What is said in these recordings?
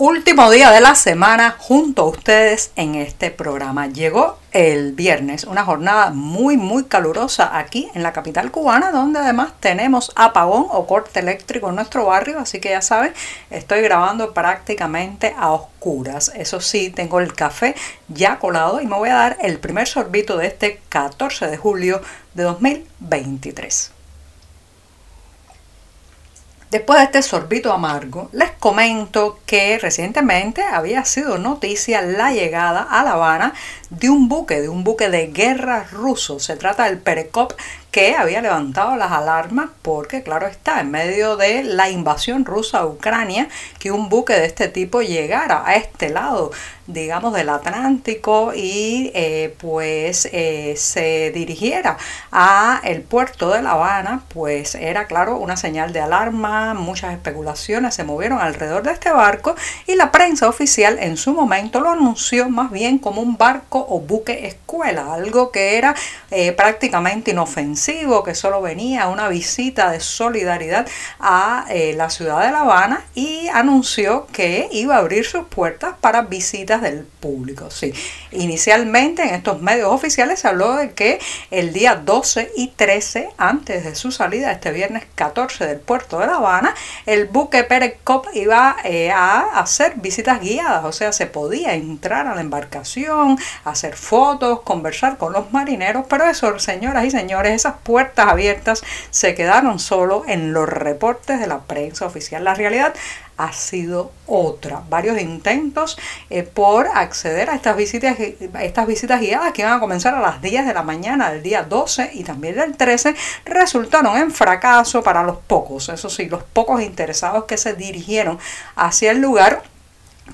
Último día de la semana junto a ustedes en este programa. Llegó el viernes, una jornada muy muy calurosa aquí en la capital cubana, donde además tenemos apagón o corte eléctrico en nuestro barrio, así que ya saben, estoy grabando prácticamente a oscuras. Eso sí, tengo el café ya colado y me voy a dar el primer sorbito de este 14 de julio de 2023. Después de este sorbito amargo, les comento que recientemente había sido noticia la llegada a La Habana de un buque, de un buque de guerra ruso. Se trata del Perekop que había levantado las alarmas porque, claro está, en medio de la invasión rusa a Ucrania, que un buque de este tipo llegara a este lado, digamos, del Atlántico y eh, pues eh, se dirigiera a el puerto de La Habana, pues era, claro, una señal de alarma, muchas especulaciones se movieron alrededor de este barco y la prensa oficial en su momento lo anunció más bien como un barco o buque escuela, algo que era eh, prácticamente inofensivo que solo venía una visita de solidaridad a eh, la ciudad de La Habana y anunció que iba a abrir sus puertas para visitas del público. Sí, inicialmente en estos medios oficiales se habló de que el día 12 y 13, antes de su salida este viernes 14 del puerto de La Habana, el buque Pérez Cop iba eh, a hacer visitas guiadas, o sea, se podía entrar a la embarcación, hacer fotos, conversar con los marineros, pero eso, señoras y señores, puertas abiertas se quedaron solo en los reportes de la prensa oficial. La realidad ha sido otra. Varios intentos eh, por acceder a estas visitas, estas visitas guiadas que iban a comenzar a las 10 de la mañana del día 12 y también del 13 resultaron en fracaso para los pocos, eso sí, los pocos interesados que se dirigieron hacia el lugar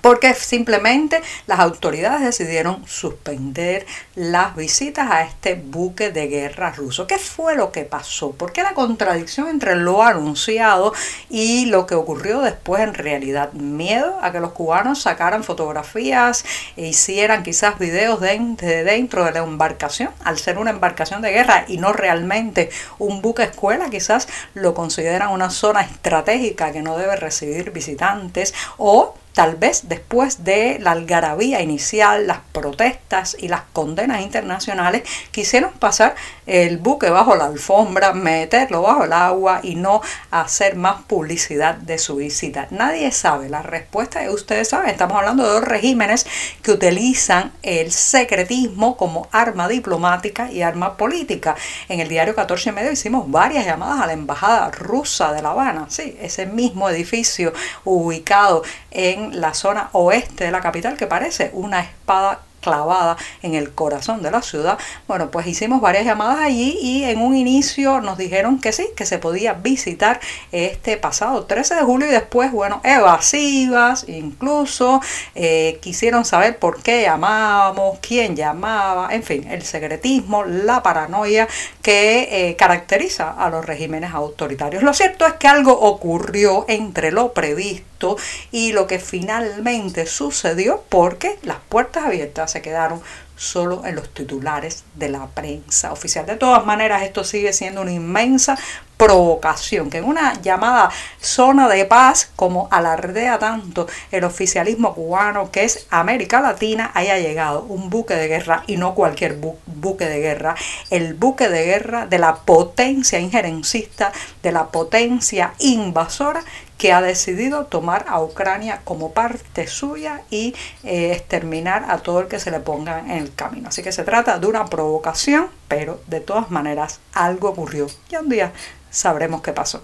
porque simplemente las autoridades decidieron suspender las visitas a este buque de guerra ruso. ¿Qué fue lo que pasó? ¿Por qué la contradicción entre lo anunciado y lo que ocurrió después en realidad? Miedo a que los cubanos sacaran fotografías e hicieran quizás videos de, dentro de la embarcación, al ser una embarcación de guerra y no realmente un buque escuela, quizás lo consideran una zona estratégica que no debe recibir visitantes o Tal vez después de la algarabía inicial, las protestas y las condenas internacionales, quisieron pasar el buque bajo la alfombra, meterlo bajo el agua y no hacer más publicidad de su visita. Nadie sabe la respuesta ustedes saben, estamos hablando de dos regímenes que utilizan el secretismo como arma diplomática y arma política. En el diario 14 y medio hicimos varias llamadas a la embajada rusa de La Habana, sí, ese mismo edificio ubicado en la zona oeste de la capital que parece una espada clavada en el corazón de la ciudad. Bueno, pues hicimos varias llamadas allí y en un inicio nos dijeron que sí, que se podía visitar este pasado 13 de julio y después, bueno, evasivas, incluso eh, quisieron saber por qué llamábamos, quién llamaba, en fin, el secretismo, la paranoia que eh, caracteriza a los regímenes autoritarios. Lo cierto es que algo ocurrió entre lo previsto y lo que finalmente sucedió porque las puertas abiertas se quedaron solo en los titulares de la prensa oficial. De todas maneras, esto sigue siendo una inmensa provocación, que en una llamada zona de paz, como alardea tanto el oficialismo cubano, que es América Latina, haya llegado un buque de guerra, y no cualquier buque de guerra, el buque de guerra de la potencia injerencista, de la potencia invasora, que ha decidido tomar a Ucrania como parte suya y eh, exterminar a todo el que se le ponga en el camino. Así que se trata de una provocación, pero de todas maneras algo ocurrió y un día sabremos qué pasó.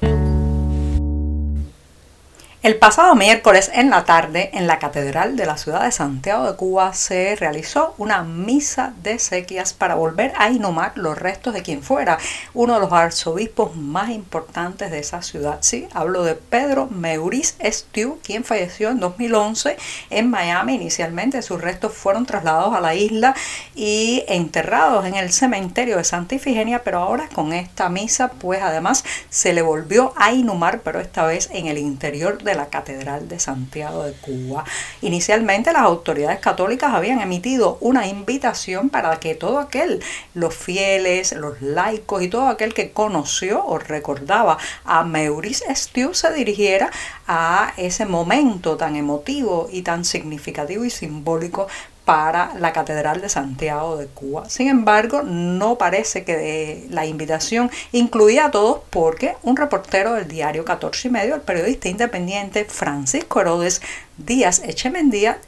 El pasado miércoles en la tarde, en la Catedral de la ciudad de Santiago de Cuba, se realizó una misa de sequias para volver a inhumar los restos de quien fuera uno de los arzobispos más importantes de esa ciudad. Sí, hablo de Pedro Meurice Estiu, quien falleció en 2011 en Miami. Inicialmente sus restos fueron trasladados a la isla y enterrados en el cementerio de Santa Ifigenia, pero ahora con esta misa, pues además se le volvió a inhumar, pero esta vez en el interior de de la Catedral de Santiago de Cuba. Inicialmente las autoridades católicas habían emitido una invitación para que todo aquel, los fieles, los laicos y todo aquel que conoció o recordaba a Maurice Stew se dirigiera a ese momento tan emotivo y tan significativo y simbólico para la Catedral de Santiago de Cuba. Sin embargo, no parece que la invitación incluía a todos porque un reportero del diario 14 y medio, el periodista independiente Francisco Herodes Díaz Echemendía,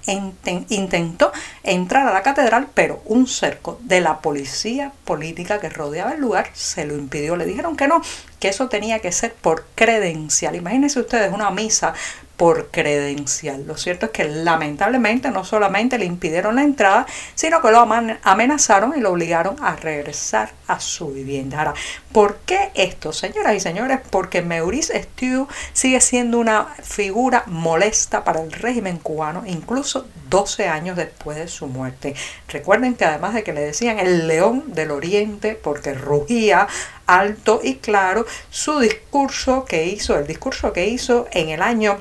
intentó entrar a la catedral, pero un cerco de la policía política que rodeaba el lugar se lo impidió. Le dijeron que no, que eso tenía que ser por credencial. Imagínense ustedes una misa por credencial. Lo cierto es que lamentablemente no solamente le impidieron la entrada, sino que lo amenazaron y lo obligaron a regresar a su vivienda. Ahora, ¿por qué esto, señoras y señores? Porque Maurice Stew sigue siendo una figura molesta para el régimen cubano, incluso 12 años después de su muerte. Recuerden que además de que le decían el león del oriente porque rugía alto y claro, su discurso que hizo, el discurso que hizo en el año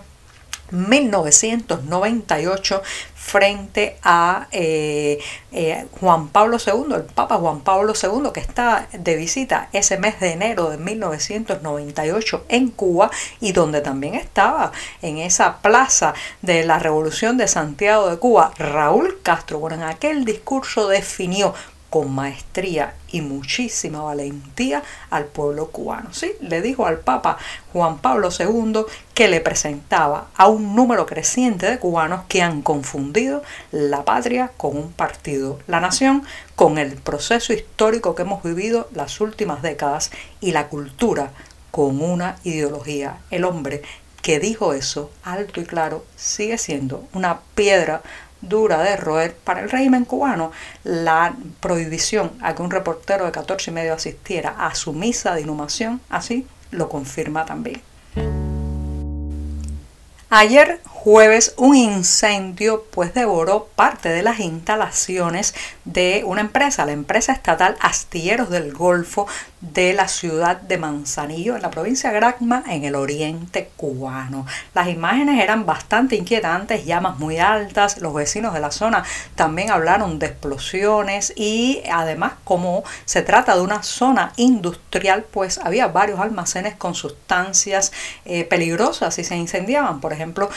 1998 frente a eh, eh, Juan Pablo II, el Papa Juan Pablo II, que está de visita ese mes de enero de 1998 en Cuba y donde también estaba en esa plaza de la Revolución de Santiago de Cuba Raúl Castro. Bueno, en aquel discurso definió con maestría y muchísima valentía al pueblo cubano. ¿sí? Le dijo al Papa Juan Pablo II que le presentaba a un número creciente de cubanos que han confundido la patria con un partido, la nación con el proceso histórico que hemos vivido las últimas décadas y la cultura con una ideología. El hombre que dijo eso alto y claro sigue siendo una piedra dura de roer para el régimen cubano la prohibición a que un reportero de 14 y medio asistiera a su misa de inhumación, así lo confirma también. Ayer jueves un incendio pues devoró parte de las instalaciones de una empresa, la empresa estatal Astilleros del Golfo de la ciudad de Manzanillo, en la provincia de Granma, en el oriente cubano. Las imágenes eran bastante inquietantes, llamas muy altas, los vecinos de la zona también hablaron de explosiones y además como se trata de una zona industrial, pues había varios almacenes con sustancias eh, peligrosas y se incendiaban. Por ejemplo,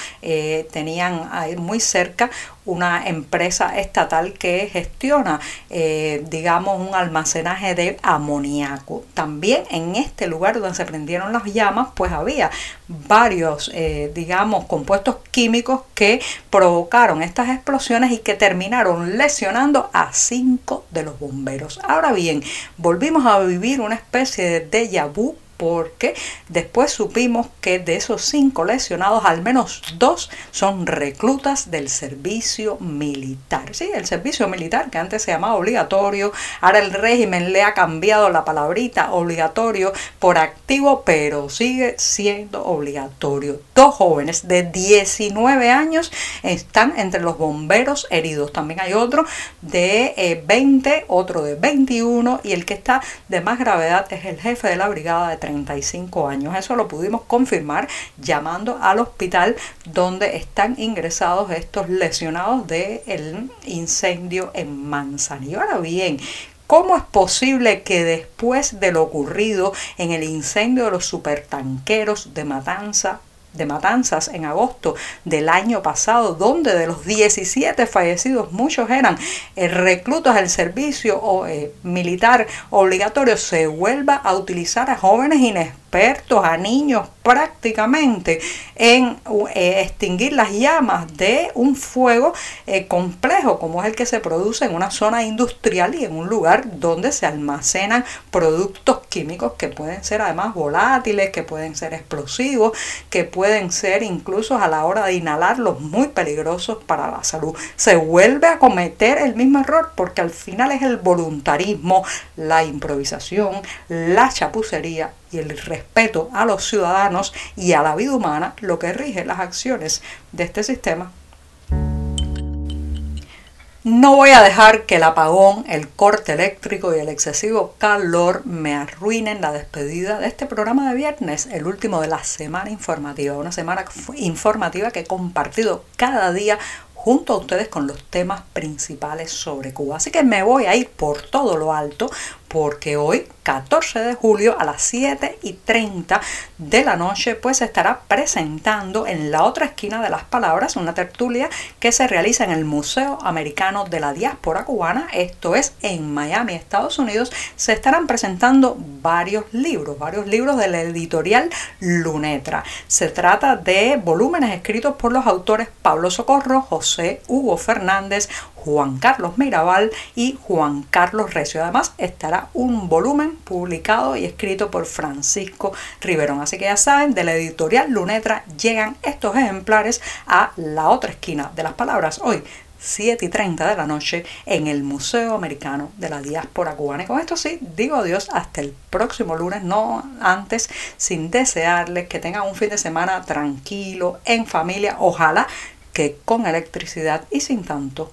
tenían ahí muy cerca una empresa estatal que gestiona, eh, digamos, un almacenaje de amoníaco. También en este lugar donde se prendieron las llamas, pues había varios, eh, digamos, compuestos químicos que provocaron estas explosiones y que terminaron lesionando a cinco de los bomberos. Ahora bien, volvimos a vivir una especie de déjà vu porque después supimos que de esos cinco lesionados, al menos dos son reclutas del servicio militar. Sí, el servicio militar que antes se llamaba obligatorio, ahora el régimen le ha cambiado la palabrita obligatorio por activo, pero sigue siendo obligatorio. Dos jóvenes de 19 años están entre los bomberos heridos. También hay otro de 20, eh, otro de 21 y el que está de más gravedad es el jefe de la brigada de 35 años. Eso lo pudimos confirmar llamando al hospital donde están ingresados estos lesionados del incendio en Manzanillo. Ahora bien, ¿Cómo es posible que después de lo ocurrido en el incendio de los supertanqueros de Matanza, de matanzas en agosto del año pasado, donde de los 17 fallecidos muchos eran eh, reclutas del servicio o, eh, militar obligatorio, se vuelva a utilizar a jóvenes inexpertos a niños prácticamente en eh, extinguir las llamas de un fuego complejo como es el que se produce en una zona industrial y en un lugar donde se almacenan productos químicos que pueden ser además volátiles, que pueden ser explosivos, que pueden ser incluso a la hora de inhalarlos muy peligrosos para la salud. Se vuelve a cometer el mismo error porque al final es el voluntarismo, la improvisación, la chapucería y el respeto a los ciudadanos y a la vida humana lo que rige las acciones de este sistema no voy a dejar que el apagón, el corte eléctrico y el excesivo calor me arruinen la despedida de este programa de viernes, el último de la semana informativa, una semana informativa que he compartido cada día junto a ustedes con los temas principales sobre Cuba. Así que me voy a ir por todo lo alto porque hoy, 14 de julio, a las 7 y 30 de la noche, pues se estará presentando en la otra esquina de las palabras una tertulia que se realiza en el Museo Americano de la Diáspora Cubana, esto es en Miami, Estados Unidos. Se estarán presentando varios libros, varios libros de la editorial Lunetra. Se trata de volúmenes escritos por los autores Pablo Socorro, José Hugo Fernández, Juan Carlos Mirabal y Juan Carlos Recio. Además, estará un volumen publicado y escrito por Francisco Riverón. Así que ya saben, de la editorial Lunetra llegan estos ejemplares a la otra esquina de las palabras hoy. 7 y 30 de la noche en el Museo Americano de la Diáspora Cubana. Y con esto sí, digo adiós hasta el próximo lunes, no antes, sin desearles que tengan un fin de semana tranquilo, en familia, ojalá que con electricidad y sin tanto